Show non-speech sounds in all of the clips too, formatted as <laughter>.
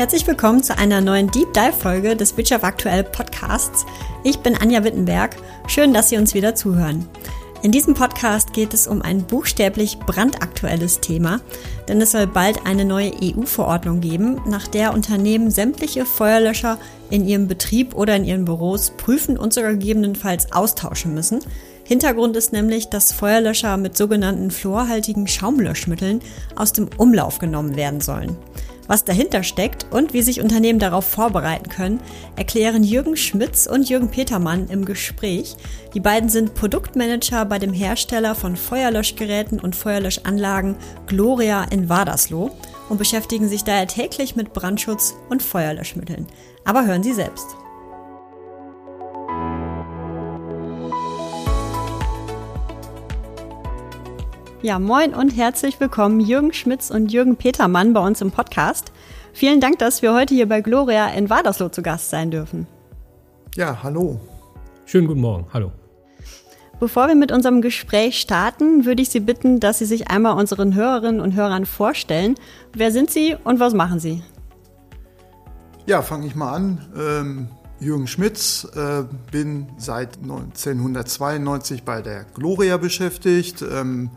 Herzlich willkommen zu einer neuen Deep Dive Folge des Wirtschaft aktuell Podcasts. Ich bin Anja Wittenberg. Schön, dass Sie uns wieder zuhören. In diesem Podcast geht es um ein buchstäblich brandaktuelles Thema, denn es soll bald eine neue EU-Verordnung geben, nach der Unternehmen sämtliche Feuerlöscher in ihrem Betrieb oder in ihren Büros prüfen und sogar gegebenenfalls austauschen müssen. Hintergrund ist nämlich, dass Feuerlöscher mit sogenannten fluorhaltigen Schaumlöschmitteln aus dem Umlauf genommen werden sollen. Was dahinter steckt und wie sich Unternehmen darauf vorbereiten können, erklären Jürgen Schmitz und Jürgen Petermann im Gespräch. Die beiden sind Produktmanager bei dem Hersteller von Feuerlöschgeräten und Feuerlöschanlagen Gloria in Wadersloh und beschäftigen sich daher täglich mit Brandschutz und Feuerlöschmitteln. Aber hören Sie selbst. Ja, moin und herzlich willkommen Jürgen Schmitz und Jürgen Petermann bei uns im Podcast. Vielen Dank, dass wir heute hier bei Gloria in Wadersloh zu Gast sein dürfen. Ja, hallo. Schönen guten Morgen, hallo. Bevor wir mit unserem Gespräch starten, würde ich Sie bitten, dass Sie sich einmal unseren Hörerinnen und Hörern vorstellen. Wer sind Sie und was machen Sie? Ja, fange ich mal an. Ähm, Jürgen Schmitz, äh, bin seit 1992 bei der Gloria beschäftigt. Ähm,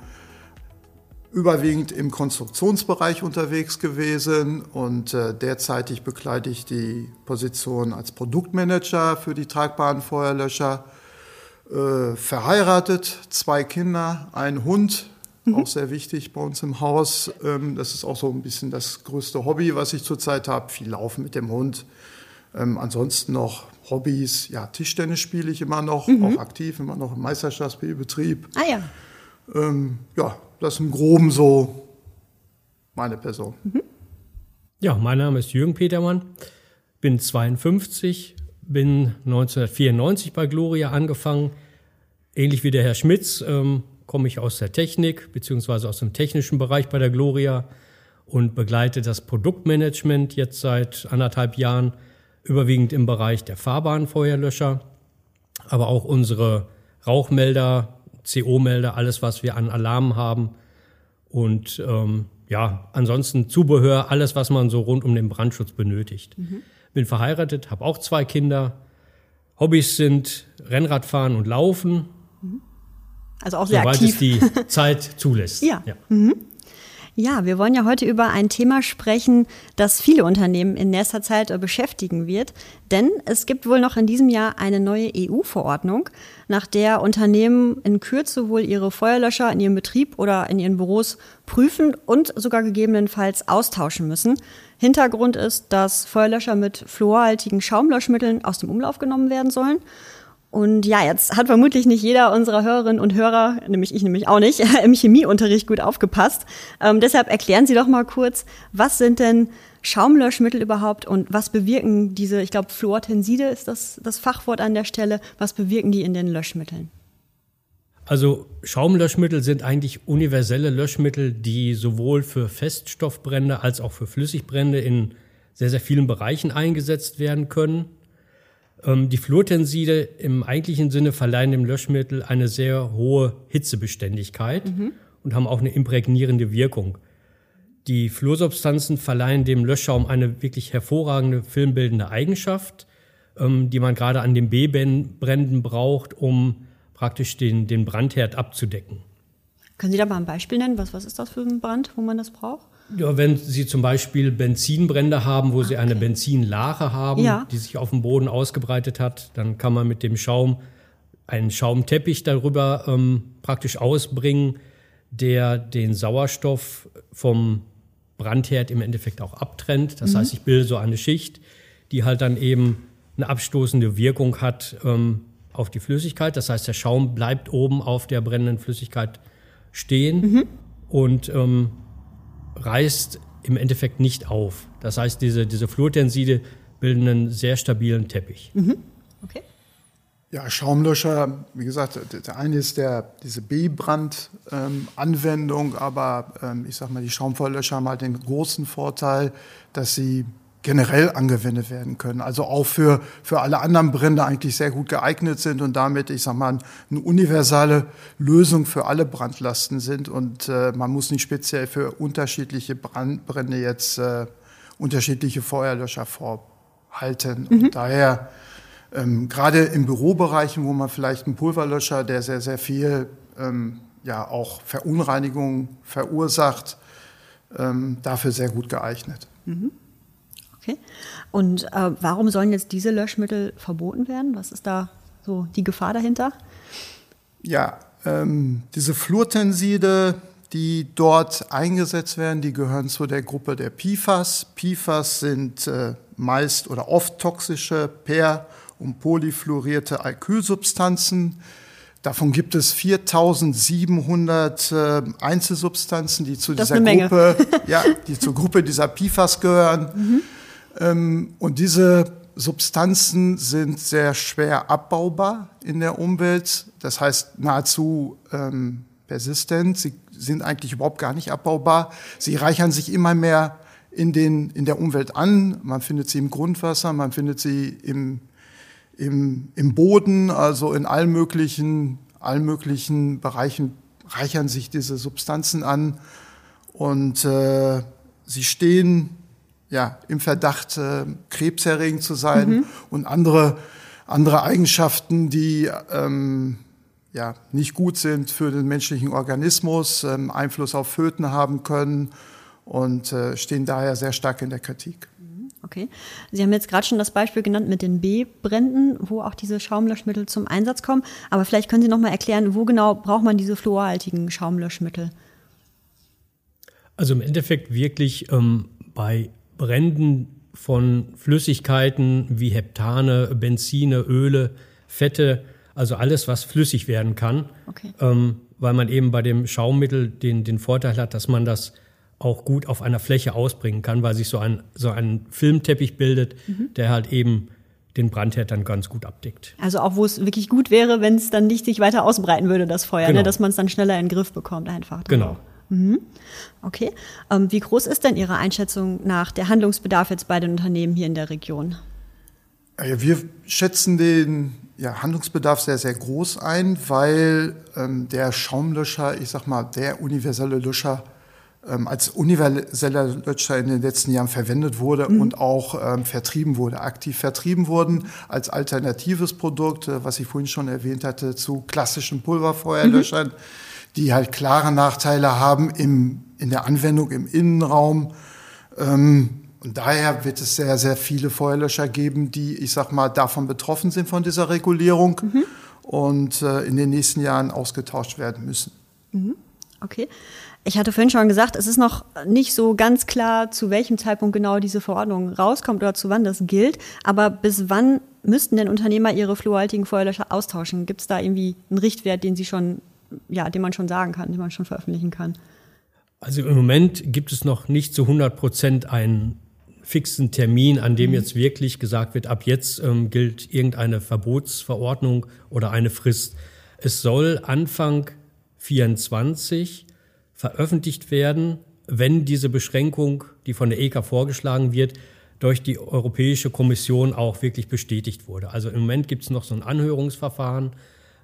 überwiegend im Konstruktionsbereich unterwegs gewesen und äh, derzeitig bekleide ich die Position als Produktmanager für die tragbaren Feuerlöscher. Äh, verheiratet, zwei Kinder, ein Hund, mhm. auch sehr wichtig bei uns im Haus. Ähm, das ist auch so ein bisschen das größte Hobby, was ich zurzeit habe. Viel Laufen mit dem Hund. Ähm, ansonsten noch Hobbys, ja, Tischtennis spiele ich immer noch, mhm. auch aktiv, immer noch im Meisterschaftsspielbetrieb. Ah ja. Ähm, ja, das ist im Groben so meine Person. Mhm. Ja, mein Name ist Jürgen Petermann, bin 52, bin 1994 bei Gloria angefangen. Ähnlich wie der Herr Schmitz ähm, komme ich aus der Technik beziehungsweise aus dem technischen Bereich bei der Gloria und begleite das Produktmanagement jetzt seit anderthalb Jahren überwiegend im Bereich der Fahrbahnfeuerlöscher, aber auch unsere Rauchmelder, CO-Melder, alles, was wir an Alarmen haben. Und ähm, ja, ansonsten Zubehör, alles, was man so rund um den Brandschutz benötigt. Mhm. Bin verheiratet, habe auch zwei Kinder. Hobbys sind Rennradfahren und Laufen. Mhm. Also auch sehr soweit aktiv. es die <laughs> Zeit zulässt. Ja. ja. Mhm. Ja, wir wollen ja heute über ein Thema sprechen, das viele Unternehmen in nächster Zeit äh, beschäftigen wird. Denn es gibt wohl noch in diesem Jahr eine neue EU-Verordnung, nach der Unternehmen in Kürze wohl ihre Feuerlöscher in ihrem Betrieb oder in ihren Büros prüfen und sogar gegebenenfalls austauschen müssen. Hintergrund ist, dass Feuerlöscher mit fluorhaltigen Schaumlöschmitteln aus dem Umlauf genommen werden sollen. Und ja, jetzt hat vermutlich nicht jeder unserer Hörerinnen und Hörer, nämlich ich nämlich auch nicht, <laughs> im Chemieunterricht gut aufgepasst. Ähm, deshalb erklären Sie doch mal kurz, was sind denn Schaumlöschmittel überhaupt und was bewirken diese, ich glaube, Fluortenside ist das, das Fachwort an der Stelle, was bewirken die in den Löschmitteln? Also Schaumlöschmittel sind eigentlich universelle Löschmittel, die sowohl für Feststoffbrände als auch für Flüssigbrände in sehr, sehr vielen Bereichen eingesetzt werden können. Ähm, die Fluortenside im eigentlichen Sinne verleihen dem Löschmittel eine sehr hohe Hitzebeständigkeit mhm. und haben auch eine imprägnierende Wirkung. Die Fluorsubstanzen verleihen dem Löschschaum eine wirklich hervorragende filmbildende Eigenschaft, ähm, die man gerade an den B-Bränden braucht, um praktisch den, den Brandherd abzudecken. Können Sie da mal ein Beispiel nennen? Was, was ist das für ein Brand, wo man das braucht? Ja, wenn Sie zum Beispiel Benzinbrände haben, wo okay. Sie eine Benzinlache haben, ja. die sich auf dem Boden ausgebreitet hat, dann kann man mit dem Schaum einen Schaumteppich darüber ähm, praktisch ausbringen, der den Sauerstoff vom Brandherd im Endeffekt auch abtrennt. Das mhm. heißt, ich bilde so eine Schicht, die halt dann eben eine abstoßende Wirkung hat ähm, auf die Flüssigkeit. Das heißt, der Schaum bleibt oben auf der brennenden Flüssigkeit stehen mhm. und ähm, reißt im Endeffekt nicht auf. Das heißt, diese, diese Fluortenside bilden einen sehr stabilen Teppich. Mhm. Okay. Ja, Schaumlöscher, wie gesagt, der eine ist der, diese B-Brand-Anwendung, ähm, aber ähm, ich sag mal, die Schaumfeuerlöscher haben halt den großen Vorteil, dass sie generell angewendet werden können. Also auch für, für alle anderen Brände eigentlich sehr gut geeignet sind und damit, ich sag mal, eine universale Lösung für alle Brandlasten sind und äh, man muss nicht speziell für unterschiedliche Brand, Brände jetzt äh, unterschiedliche Feuerlöscher vorhalten. Mhm. Und daher ähm, gerade in Bürobereichen, wo man vielleicht einen Pulverlöscher, der sehr, sehr viel ähm, ja auch Verunreinigung verursacht, ähm, dafür sehr gut geeignet. Mhm. Okay. Und äh, warum sollen jetzt diese Löschmittel verboten werden? Was ist da so die Gefahr dahinter? Ja, ähm, diese Fluortenside, die dort eingesetzt werden, die gehören zu der Gruppe der PFAS. PFAS sind äh, meist oder oft toxische per- und polyfluorierte Alkylsubstanzen. Davon gibt es 4700 äh, Einzelsubstanzen, die zu dieser Gruppe, <laughs> ja, die zur Gruppe dieser PFAS gehören. Mhm. Ähm, und diese Substanzen sind sehr schwer abbaubar in der Umwelt. Das heißt nahezu ähm, persistent. Sie sind eigentlich überhaupt gar nicht abbaubar. Sie reichern sich immer mehr in, den, in der Umwelt an. Man findet sie im Grundwasser, man findet sie im, im, im Boden, also in allen möglichen, allen möglichen Bereichen reichern sich diese Substanzen an. Und äh, sie stehen ja, im Verdacht, äh, krebserregend zu sein mhm. und andere, andere Eigenschaften, die ähm, ja, nicht gut sind für den menschlichen Organismus, ähm, Einfluss auf Föten haben können und äh, stehen daher sehr stark in der Kritik. Mhm, okay. Sie haben jetzt gerade schon das Beispiel genannt mit den B-Bränden, wo auch diese Schaumlöschmittel zum Einsatz kommen. Aber vielleicht können Sie noch mal erklären, wo genau braucht man diese fluorhaltigen Schaumlöschmittel? Also im Endeffekt wirklich ähm, bei Bränden von Flüssigkeiten wie Heptane, Benzine, Öle, Fette, also alles, was flüssig werden kann, okay. ähm, weil man eben bei dem Schaummittel den, den Vorteil hat, dass man das auch gut auf einer Fläche ausbringen kann, weil sich so ein, so ein Filmteppich bildet, mhm. der halt eben den Brandherd dann ganz gut abdeckt. Also auch wo es wirklich gut wäre, wenn es dann nicht sich weiter ausbreiten würde, das Feuer, ne? genau. ne? dass man es dann schneller in den Griff bekommt einfach. Genau. Mhm. Okay. Ähm, wie groß ist denn Ihrer Einschätzung nach der Handlungsbedarf jetzt bei den Unternehmen hier in der Region? Wir schätzen den ja, Handlungsbedarf sehr, sehr groß ein, weil ähm, der Schaumlöscher, ich sag mal, der universelle Löscher ähm, als universeller Löscher in den letzten Jahren verwendet wurde mhm. und auch ähm, vertrieben wurde, aktiv vertrieben wurden als alternatives Produkt, äh, was ich vorhin schon erwähnt hatte, zu klassischen Pulverfeuerlöschern. Mhm die halt klare Nachteile haben im, in der Anwendung im Innenraum. Ähm, und daher wird es sehr, sehr viele Feuerlöscher geben, die, ich sag mal, davon betroffen sind von dieser Regulierung mhm. und äh, in den nächsten Jahren ausgetauscht werden müssen. Mhm. Okay. Ich hatte vorhin schon gesagt, es ist noch nicht so ganz klar, zu welchem Zeitpunkt genau diese Verordnung rauskommt oder zu wann das gilt. Aber bis wann müssten denn Unternehmer ihre fluorhaltigen Feuerlöscher austauschen? Gibt es da irgendwie einen Richtwert, den Sie schon ja, den man schon sagen kann, den man schon veröffentlichen kann. Also im Moment gibt es noch nicht zu 100 Prozent einen fixen Termin, an dem mhm. jetzt wirklich gesagt wird, ab jetzt ähm, gilt irgendeine Verbotsverordnung oder eine Frist. Es soll Anfang 24 veröffentlicht werden, wenn diese Beschränkung, die von der EK vorgeschlagen wird, durch die Europäische Kommission auch wirklich bestätigt wurde. Also im Moment gibt es noch so ein Anhörungsverfahren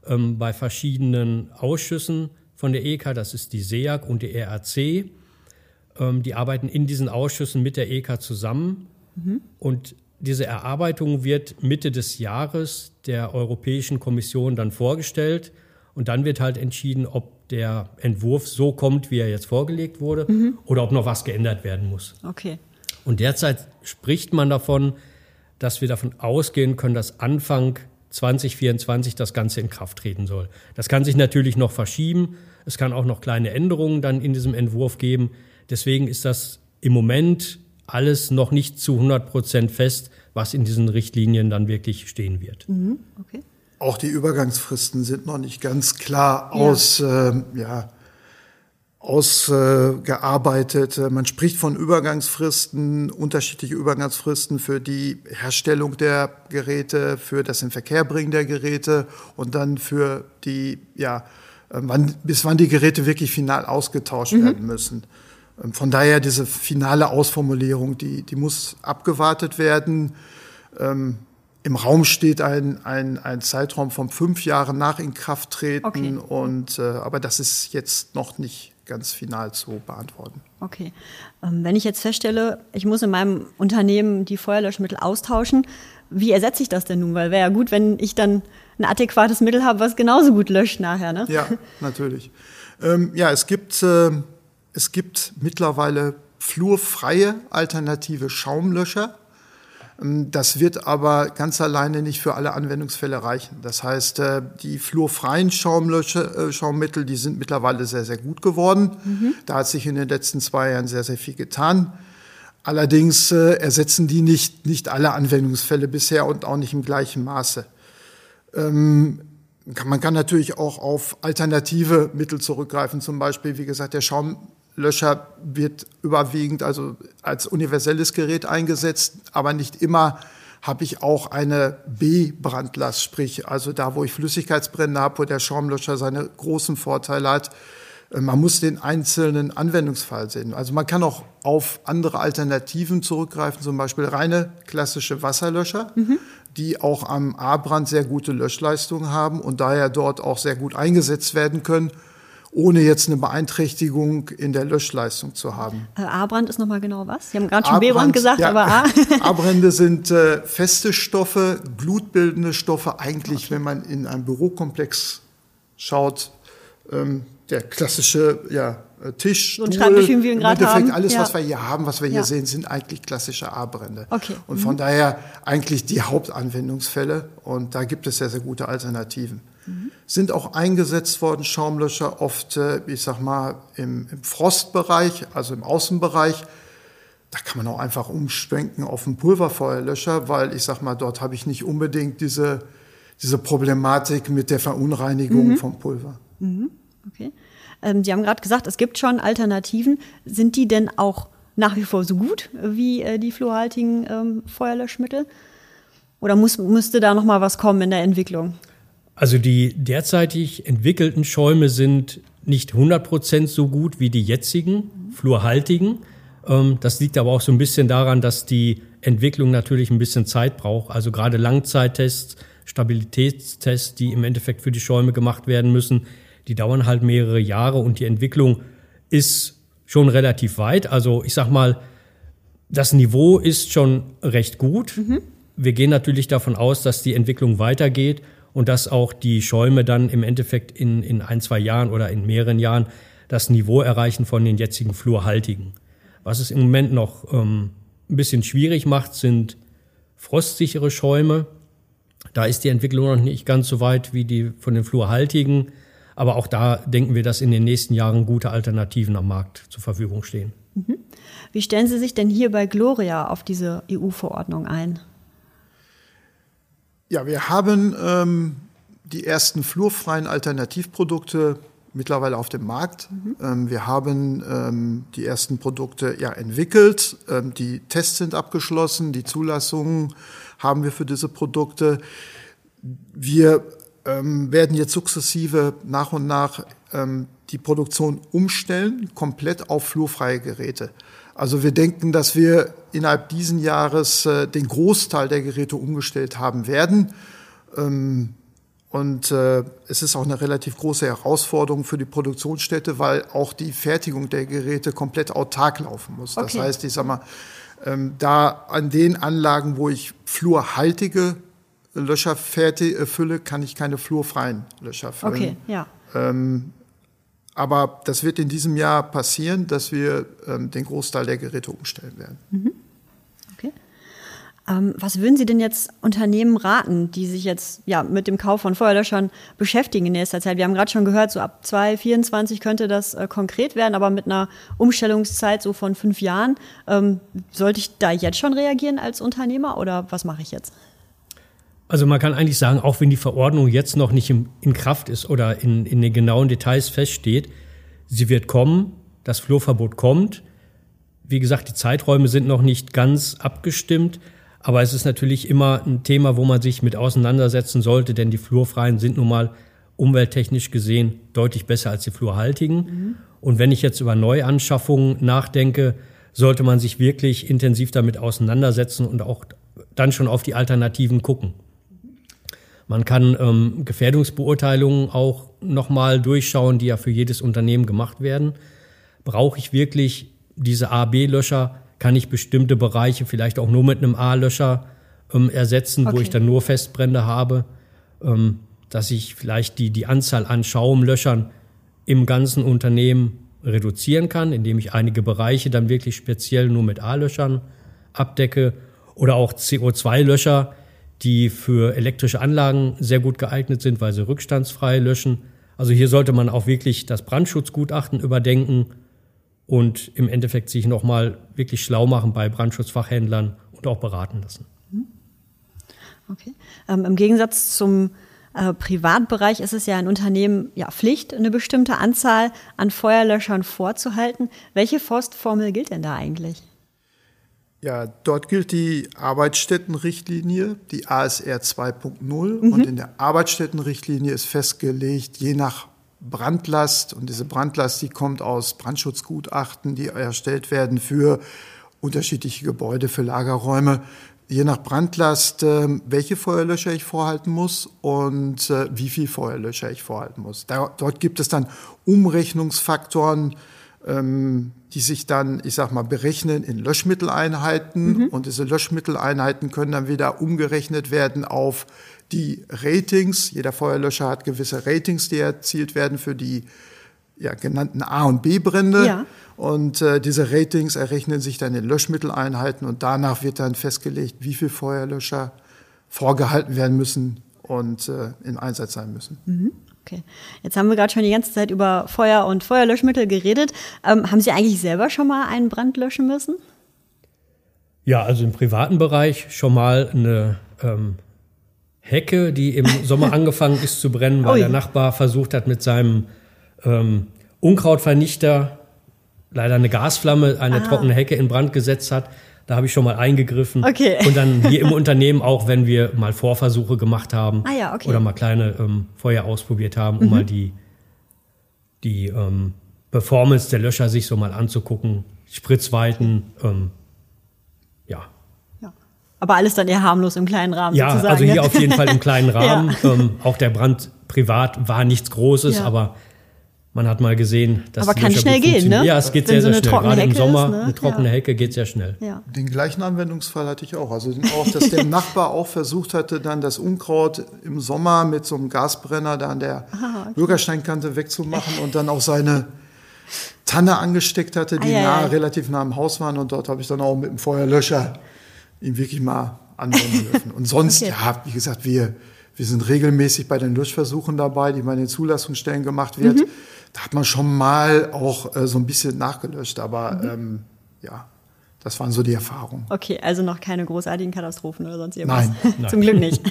ähm, bei verschiedenen Ausschüssen von der EK, das ist die SEAG und die RAC. Ähm, die arbeiten in diesen Ausschüssen mit der EK zusammen. Mhm. Und diese Erarbeitung wird Mitte des Jahres der Europäischen Kommission dann vorgestellt. Und dann wird halt entschieden, ob der Entwurf so kommt, wie er jetzt vorgelegt wurde, mhm. oder ob noch was geändert werden muss. Okay. Und derzeit spricht man davon, dass wir davon ausgehen können, dass Anfang 2024 das Ganze in Kraft treten soll. Das kann sich natürlich noch verschieben. Es kann auch noch kleine Änderungen dann in diesem Entwurf geben. Deswegen ist das im Moment alles noch nicht zu 100 Prozent fest, was in diesen Richtlinien dann wirklich stehen wird. Mhm, okay. Auch die Übergangsfristen sind noch nicht ganz klar ja. aus, äh, ja, ausgearbeitet. Man spricht von Übergangsfristen, unterschiedliche Übergangsfristen für die Herstellung der Geräte, für das Inverkehrbringen der Geräte und dann für die, ja, wann, bis wann die Geräte wirklich final ausgetauscht mhm. werden müssen. Von daher diese finale Ausformulierung, die, die muss abgewartet werden. Ähm, Im Raum steht ein, ein, ein Zeitraum von fünf Jahren nach Inkrafttreten okay. und äh, aber das ist jetzt noch nicht ganz final zu beantworten. Okay. Ähm, wenn ich jetzt feststelle, ich muss in meinem Unternehmen die Feuerlöschmittel austauschen, wie ersetze ich das denn nun? Weil wäre ja gut, wenn ich dann ein adäquates Mittel habe, was genauso gut löscht nachher, ne? Ja, <laughs> natürlich. Ähm, ja, es gibt, äh, es gibt mittlerweile flurfreie alternative Schaumlöscher. Ähm, das wird aber ganz alleine nicht für alle Anwendungsfälle reichen. Das heißt, äh, die fluorfreien Schaumlöscher, äh, Schaummittel, die sind mittlerweile sehr, sehr gut geworden. Mhm. Da hat sich in den letzten zwei Jahren sehr, sehr viel getan. Allerdings äh, ersetzen die nicht, nicht alle Anwendungsfälle bisher und auch nicht im gleichen Maße. Ähm, man kann natürlich auch auf alternative Mittel zurückgreifen, zum Beispiel, wie gesagt, der Schaumlöscher wird überwiegend also als universelles Gerät eingesetzt, aber nicht immer habe ich auch eine B-Brandlast, sprich also da, wo ich Flüssigkeitsbrände habe, wo der Schaumlöscher seine großen Vorteile hat. Äh, man muss den einzelnen Anwendungsfall sehen. Also man kann auch auf andere Alternativen zurückgreifen, zum Beispiel reine klassische Wasserlöscher, mhm. die auch am A-Brand sehr gute Löschleistungen haben und daher dort auch sehr gut eingesetzt werden können, ohne jetzt eine Beeinträchtigung in der Löschleistung zu haben. Äh, A-Brand ist nochmal genau was? Sie haben gerade schon B-Brand gesagt, ja, aber A. <laughs> A-Brände sind äh, feste Stoffe, blutbildende Stoffe, eigentlich, okay. wenn man in einem Bürokomplex schaut, ähm, der klassische ja, Tisch, so ein Schreibtisch, wie wir ihn gerade haben. alles, ja. was wir hier haben, was wir hier ja. sehen, sind eigentlich klassische A-Brände. Okay. Und von mhm. daher eigentlich die Hauptanwendungsfälle. Und da gibt es sehr, sehr gute Alternativen. Mhm. Sind auch eingesetzt worden, Schaumlöscher, oft, äh, ich sag mal, im, im Frostbereich, also im Außenbereich. Da kann man auch einfach umschwenken auf einen Pulverfeuerlöscher, weil ich sag mal, dort habe ich nicht unbedingt diese, diese Problematik mit der Verunreinigung mhm. vom Pulver. Mhm. Okay. Ähm, Sie haben gerade gesagt, es gibt schon Alternativen. Sind die denn auch nach wie vor so gut wie äh, die fluorhaltigen ähm, Feuerlöschmittel? Oder muss, müsste da noch mal was kommen in der Entwicklung? Also die derzeitig entwickelten Schäume sind nicht 100% so gut wie die jetzigen fluorhaltigen. Ähm, das liegt aber auch so ein bisschen daran, dass die Entwicklung natürlich ein bisschen Zeit braucht. Also gerade Langzeittests, Stabilitätstests, die im Endeffekt für die Schäume gemacht werden müssen, die dauern halt mehrere Jahre und die Entwicklung ist schon relativ weit. Also ich sag mal, das Niveau ist schon recht gut. Mhm. Wir gehen natürlich davon aus, dass die Entwicklung weitergeht und dass auch die Schäume dann im Endeffekt in, in ein, zwei Jahren oder in mehreren Jahren das Niveau erreichen von den jetzigen Fluorhaltigen. Was es im Moment noch ähm, ein bisschen schwierig macht, sind frostsichere Schäume. Da ist die Entwicklung noch nicht ganz so weit wie die von den Fluorhaltigen. Aber auch da denken wir, dass in den nächsten Jahren gute Alternativen am Markt zur Verfügung stehen. Mhm. Wie stellen Sie sich denn hier bei Gloria auf diese EU-Verordnung ein? Ja, wir haben ähm, die ersten flurfreien Alternativprodukte mittlerweile auf dem Markt. Mhm. Ähm, wir haben ähm, die ersten Produkte ja entwickelt. Ähm, die Tests sind abgeschlossen, die Zulassungen haben wir für diese Produkte. Wir ähm, werden jetzt sukzessive nach und nach ähm, die Produktion umstellen, komplett auf flurfreie Geräte. Also wir denken, dass wir innerhalb diesen Jahres äh, den Großteil der Geräte umgestellt haben werden. Ähm, und äh, es ist auch eine relativ große Herausforderung für die Produktionsstätte, weil auch die Fertigung der Geräte komplett autark laufen muss. Okay. Das heißt, ich sag mal, ähm, da an den Anlagen, wo ich fluorhaltige Löcher fertig, äh, fülle, kann ich keine flurfreien Löcher füllen. Okay, ja. Ähm, aber das wird in diesem Jahr passieren, dass wir ähm, den Großteil der Geräte umstellen werden. Mhm. Okay. Ähm, was würden Sie denn jetzt Unternehmen raten, die sich jetzt ja, mit dem Kauf von Feuerlöschern beschäftigen in nächster Zeit? Wir haben gerade schon gehört, so ab 2024 könnte das äh, konkret werden, aber mit einer Umstellungszeit so von fünf Jahren. Ähm, sollte ich da jetzt schon reagieren als Unternehmer oder was mache ich jetzt? Also man kann eigentlich sagen, auch wenn die Verordnung jetzt noch nicht in, in Kraft ist oder in, in den genauen Details feststeht, sie wird kommen, das Flurverbot kommt. Wie gesagt, die Zeiträume sind noch nicht ganz abgestimmt, aber es ist natürlich immer ein Thema, wo man sich mit auseinandersetzen sollte, denn die Flurfreien sind nun mal umwelttechnisch gesehen deutlich besser als die Flurhaltigen. Mhm. Und wenn ich jetzt über Neuanschaffungen nachdenke, sollte man sich wirklich intensiv damit auseinandersetzen und auch dann schon auf die Alternativen gucken. Man kann ähm, Gefährdungsbeurteilungen auch nochmal durchschauen, die ja für jedes Unternehmen gemacht werden. brauche ich wirklich diese A-B-Löscher? Kann ich bestimmte Bereiche vielleicht auch nur mit einem A-Löscher ähm, ersetzen, okay. wo ich dann nur Festbrände habe? Ähm, dass ich vielleicht die, die Anzahl an Schaumlöschern im ganzen Unternehmen reduzieren kann, indem ich einige Bereiche dann wirklich speziell nur mit A-Löschern abdecke oder auch CO2-Löscher, die für elektrische Anlagen sehr gut geeignet sind, weil sie rückstandsfrei löschen. Also hier sollte man auch wirklich das Brandschutzgutachten überdenken und im Endeffekt sich nochmal wirklich schlau machen bei Brandschutzfachhändlern und auch beraten lassen. Okay. Ähm, Im Gegensatz zum äh, Privatbereich ist es ja ein Unternehmen ja Pflicht, eine bestimmte Anzahl an Feuerlöschern vorzuhalten. Welche Forstformel gilt denn da eigentlich? Ja, dort gilt die Arbeitsstättenrichtlinie, die ASR 2.0. Mhm. Und in der Arbeitsstättenrichtlinie ist festgelegt, je nach Brandlast, und diese Brandlast, die kommt aus Brandschutzgutachten, die erstellt werden für unterschiedliche Gebäude, für Lagerräume, je nach Brandlast, äh, welche Feuerlöscher ich vorhalten muss und äh, wie viel Feuerlöscher ich vorhalten muss. Dort gibt es dann Umrechnungsfaktoren, ähm, die sich dann, ich sag mal, berechnen in Löschmitteleinheiten mhm. und diese Löschmitteleinheiten können dann wieder umgerechnet werden auf die Ratings. Jeder Feuerlöscher hat gewisse Ratings, die erzielt werden für die ja, genannten A- und B-Brände. Ja. Und äh, diese Ratings errechnen sich dann in Löschmitteleinheiten und danach wird dann festgelegt, wie viel Feuerlöscher vorgehalten werden müssen und äh, in Einsatz sein müssen. Mhm. Okay. Jetzt haben wir gerade schon die ganze Zeit über Feuer und Feuerlöschmittel geredet. Ähm, haben Sie eigentlich selber schon mal einen Brand löschen müssen? Ja, also im privaten Bereich schon mal eine ähm, Hecke, die im <laughs> Sommer angefangen ist zu brennen, weil Ui. der Nachbar versucht hat, mit seinem ähm, Unkrautvernichter leider eine Gasflamme, eine ah. trockene Hecke in Brand gesetzt hat. Da habe ich schon mal eingegriffen. Okay. Und dann hier im <laughs> Unternehmen auch, wenn wir mal Vorversuche gemacht haben ah, ja, okay. oder mal kleine ähm, Feuer ausprobiert haben, um mhm. mal die, die ähm, Performance der Löscher sich so mal anzugucken, Spritzweiten, ähm, ja. ja. Aber alles dann eher harmlos im kleinen Rahmen. Ja, sozusagen. also hier auf jeden Fall im kleinen <laughs> Rahmen. ja. Ähm, auch der Brand privat war nichts Großes, ja. aber man hat mal gesehen, dass Aber kann schnell gehen, ne? Ja, es geht Wenn sehr, sehr so schnell. Gerade im Sommer ist, ne? eine trockene ja. Hecke geht sehr schnell. Ja. Den gleichen Anwendungsfall hatte ich auch. Also auch, dass der <laughs> Nachbar auch versucht hatte, dann das Unkraut im Sommer mit so einem Gasbrenner da an der Aha, okay. Bürgersteinkante wegzumachen und dann auch seine Tanne angesteckt hatte, die ah, nah, relativ nah am Haus waren. Und dort habe ich dann auch mit dem Feuerlöscher ihn wirklich mal anwenden dürfen. Und sonst, <laughs> okay. ja, wie gesagt, wir, wir sind regelmäßig bei den Löschversuchen dabei, die bei den Zulassungsstellen gemacht wird. Mhm da hat man schon mal auch äh, so ein bisschen nachgelöscht, aber mhm. ähm, ja, das waren so die Erfahrungen. Okay, also noch keine großartigen Katastrophen oder sonst irgendwas. Nein. <laughs> Zum Glück nicht.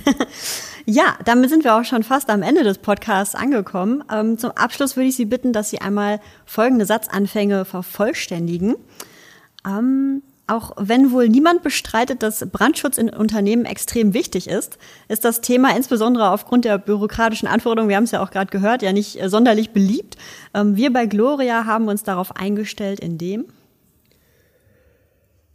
<laughs> ja, damit sind wir auch schon fast am Ende des Podcasts angekommen. Ähm, zum Abschluss würde ich Sie bitten, dass Sie einmal folgende Satzanfänge vervollständigen. Ähm, auch wenn wohl niemand bestreitet, dass Brandschutz in Unternehmen extrem wichtig ist, ist das Thema insbesondere aufgrund der bürokratischen Anforderungen, wir haben es ja auch gerade gehört, ja nicht äh, sonderlich beliebt. Ähm, wir bei Gloria haben uns darauf eingestellt, indem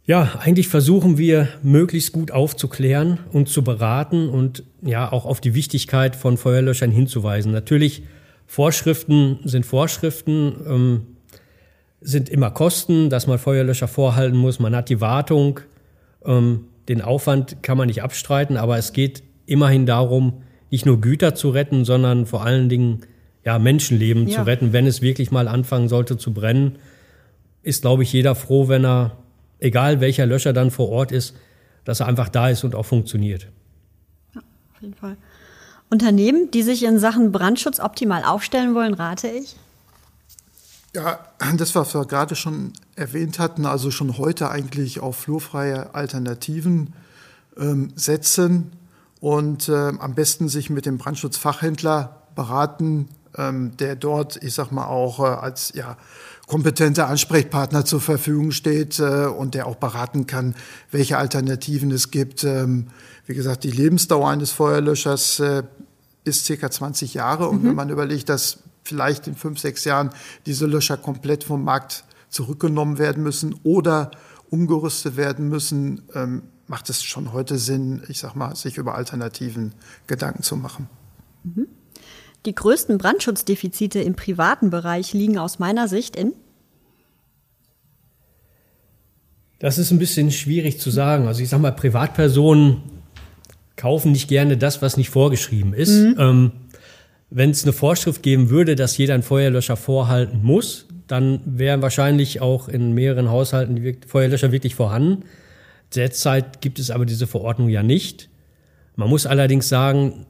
ja, eigentlich versuchen wir möglichst gut aufzuklären und zu beraten und ja auch auf die Wichtigkeit von Feuerlöschern hinzuweisen. Natürlich, Vorschriften sind Vorschriften. Ähm, sind immer Kosten, dass man Feuerlöscher vorhalten muss. Man hat die Wartung. Ähm, den Aufwand kann man nicht abstreiten, aber es geht immerhin darum, nicht nur Güter zu retten, sondern vor allen Dingen ja, Menschenleben ja. zu retten. Wenn es wirklich mal anfangen sollte zu brennen, ist, glaube ich, jeder froh, wenn er, egal welcher Löscher dann vor Ort ist, dass er einfach da ist und auch funktioniert. Ja, auf jeden Fall. Unternehmen, die sich in Sachen Brandschutz optimal aufstellen wollen, rate ich? Ja, das, was wir gerade schon erwähnt hatten, also schon heute eigentlich auf flurfreie Alternativen ähm, setzen und äh, am besten sich mit dem Brandschutzfachhändler beraten, ähm, der dort, ich sag mal, auch äh, als ja, kompetenter Ansprechpartner zur Verfügung steht äh, und der auch beraten kann, welche Alternativen es gibt. Ähm, wie gesagt, die Lebensdauer eines Feuerlöschers äh, ist circa 20 Jahre. Und mhm. wenn man überlegt, dass vielleicht in fünf, sechs Jahren diese Löscher komplett vom Markt zurückgenommen werden müssen oder umgerüstet werden müssen, ähm, macht es schon heute Sinn, ich sag mal, sich über Alternativen Gedanken zu machen. Mhm. Die größten Brandschutzdefizite im privaten Bereich liegen aus meiner Sicht in Das ist ein bisschen schwierig zu sagen. Also ich sag mal, Privatpersonen kaufen nicht gerne das, was nicht vorgeschrieben ist. Mhm. Ähm, Wenn es eine Vorschrift geben würde, dass jeder einen Feuerlöscher vorhalten muss, dann wären wahrscheinlich auch in mehreren Haushalten die Feuerlöscher wirklich vorhanden. Derzeit gibt es aber diese Verordnung ja nicht. Man muss allerdings sagen,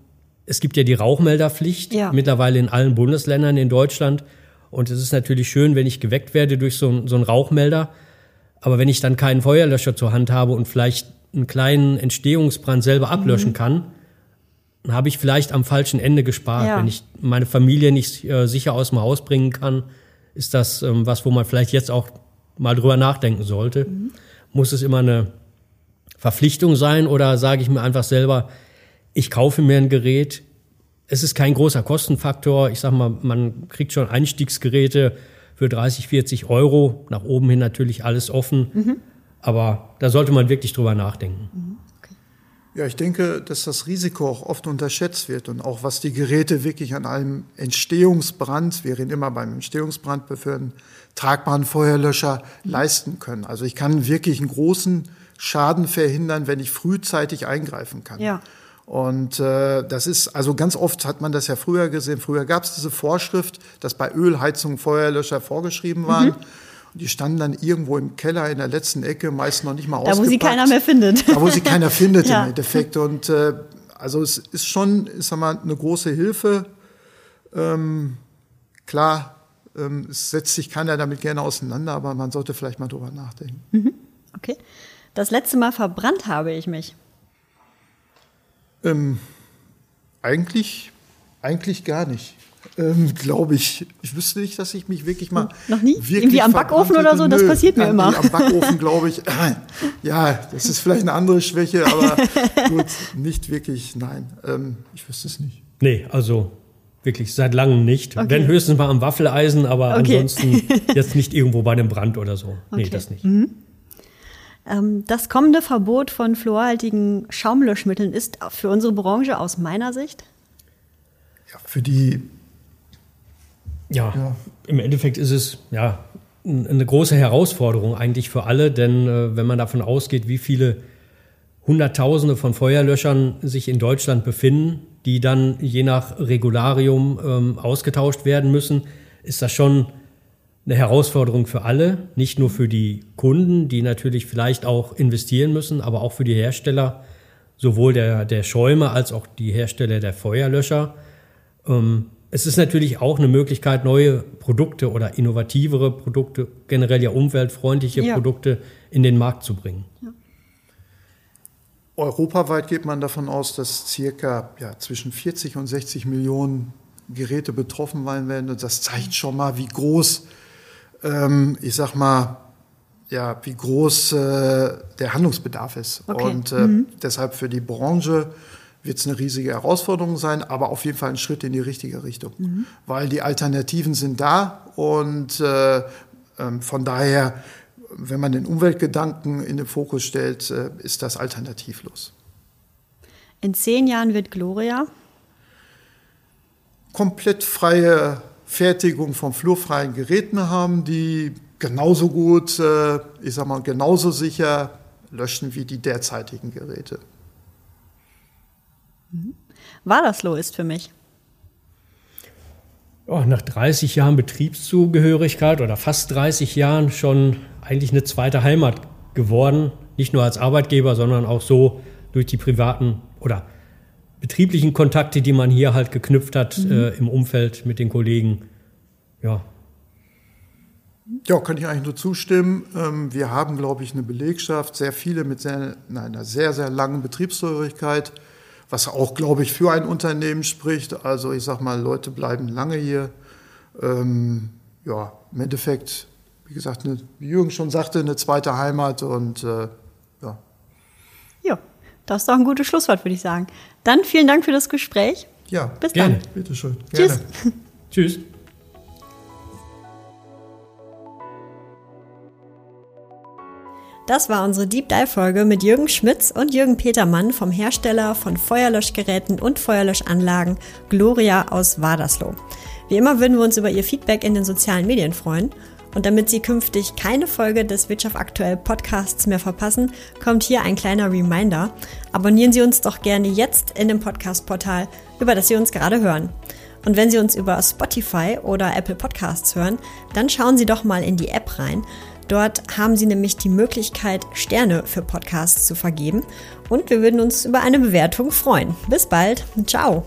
es gibt ja die Rauchmelderpflicht ja. mittlerweile in allen Bundesländern in Deutschland. Und es ist natürlich schön, wenn ich geweckt werde durch so, so einen Rauchmelder. Aber wenn ich dann keinen Feuerlöscher zur Hand habe und vielleicht einen kleinen Entstehungsbrand selber ablöschen mhm. kann, habe ich vielleicht am falschen Ende gespart. Ja. Wenn ich meine Familie nicht äh, sicher aus dem Haus bringen kann, ist das ähm, was, wo man vielleicht jetzt auch mal drüber nachdenken sollte. Mhm. Muss es immer eine Verpflichtung sein oder sage ich mir einfach selber, ich kaufe mir ein Gerät, es ist kein großer Kostenfaktor. Ich sage mal, man kriegt schon Einstiegsgeräte für 30, 40 Euro. Nach oben hin natürlich alles offen. Mhm. Aber da sollte man wirklich drüber nachdenken. Mhm. Ja, ich denke, dass das Risiko auch oft unterschätzt wird und auch was die Geräte wirklich an einem Entstehungsbrand, wir reden immer beim Entstehungsbrand einen tragbaren Feuerlöscher leisten können. Also ich kann wirklich einen großen Schaden verhindern, wenn ich frühzeitig eingreifen kann. Ja. Und äh, das ist, also ganz oft hat man das ja früher gesehen. Früher gab es diese Vorschrift, dass bei Ölheizungen Feuerlöscher vorgeschrieben waren. Mhm. Und die standen dann irgendwo im Keller in der letzten Ecke, meist noch nicht mal ausgepackt. Da, wo sie keiner mehr findet. Da, wo sie keiner <laughs> findet ja. im Endeffekt. Und äh, also es ist schon, ich sag mal, eine große Hilfe. Ähm, klar, ähm, es setzt sich keiner damit gerne auseinander, aber man sollte vielleicht mal drüber nachdenken. Mhm. Okay. Das letzte Mal verbrannt habe ich mich. Ähm, eigentlich, eigentlich gar nicht. Ähm, Glaube ich. Ich wüsste nicht, dass ich mich wirklich mal. Noch nie? Irgendwie am Backofen oder so? Nö, das passiert mir immer. Am Backofen, glaube ich. ja, das ist vielleicht eine andere Schwäche, aber <laughs> gut, nicht wirklich, nein. Ähm, ich wüsste es nicht. Nee, also wirklich seit langem nicht. Okay. Wenn höchstens mal am Waffeleisen, aber okay. ansonsten <laughs> jetzt nicht irgendwo bei einem Brand oder so. Okay. Nee, das nicht. Mhm. Ähm, das kommende Verbot von fluorhaltigen Schaumlöschmitteln ist für unsere Branche aus meiner Sicht? Ja, für die. Ja, ja. im Endeffekt ist es ja eine große Herausforderung eigentlich für alle, denn äh, wenn man davon ausgeht, wie viele Hunderttausende von Feuerlöschern sich in Deutschland befinden, die dann je nach Regularium ähm, ausgetauscht werden müssen, ist das schon eine Herausforderung für alle, nicht nur für die Kunden, die natürlich vielleicht auch investieren müssen, aber auch für die Hersteller, sowohl der, der Schäume als auch die Hersteller der Feuerlöscher. Ähm, es ist natürlich auch eine Möglichkeit, neue Produkte oder innovativere Produkte, generell ja umweltfreundliche ja. Produkte in den Markt zu bringen. Ja. Europaweit geht man davon aus, dass circa ja, zwischen 40 und 60 Millionen Geräte betroffen sein werden. Und das zeigt schon mal, wie groß ähm, ich sag mal, ja, wie groß äh, der Handlungsbedarf ist. Okay. Und äh, mhm. deshalb für die Branche wird es eine riesige Herausforderung sein, aber auf jeden Fall ein Schritt in die richtige Richtung, mhm. weil die Alternativen sind da und äh, ähm, von daher, wenn man den Umweltgedanken in den Fokus stellt, äh, ist das alternativlos. In zehn Jahren wird Gloria komplett freie Fertigung von flurfreien Geräten haben, die genauso gut, äh, ich sag mal, genauso sicher löschen wie die derzeitigen Geräte. Mhm. Wadersloh ist für mich. Ja, nach 30 Jahren Betriebszugehörigkeit oder fast 30 Jahren schon eigentlich eine zweite Heimat geworden. Nicht nur als Arbeitgeber, sondern auch so durch die privaten oder betrieblichen Kontakte, die man hier halt geknüpft hat mhm. äh, im Umfeld mit den Kollegen. Ja. Ja, kann ich eigentlich nur zustimmen. Ähm, wir haben, glaube ich, eine Belegschaft, sehr viele mit sehr, einer sehr, sehr langen Betriebszugehörigkeit, was auch, glaube ich, für ein Unternehmen spricht. Also ich sage mal, Leute bleiben lange hier. Ähm, ja, im Endeffekt, wie gesagt, eine, wie Jürgen schon sagte, eine zweite Heimat und äh, ja. Ja, das ist doch ein gutes Schlusswort, würde ich sagen. Dann vielen Dank für das Gespräch. Ja, bis gerne. dann. Bitteschön. Tschüss. <laughs> Tschüss. Das war unsere Deep Dive Folge mit Jürgen Schmitz und Jürgen Petermann vom Hersteller von Feuerlöschgeräten und Feuerlöschanlagen Gloria aus Wadersloh. Wie immer würden wir uns über Ihr Feedback in den sozialen Medien freuen Und damit Sie künftig keine Folge des Wirtschaft aktuell Podcasts mehr verpassen, kommt hier ein kleiner Reminder. Abonnieren Sie uns doch gerne jetzt in dem Podcast-Portal, über das Sie uns gerade hören. Und wenn Sie uns über Spotify oder Apple Podcasts hören, dann schauen Sie doch mal in die App rein. Dort haben Sie nämlich die Möglichkeit, Sterne für Podcasts zu vergeben. Und wir würden uns über eine Bewertung freuen. Bis bald. Ciao.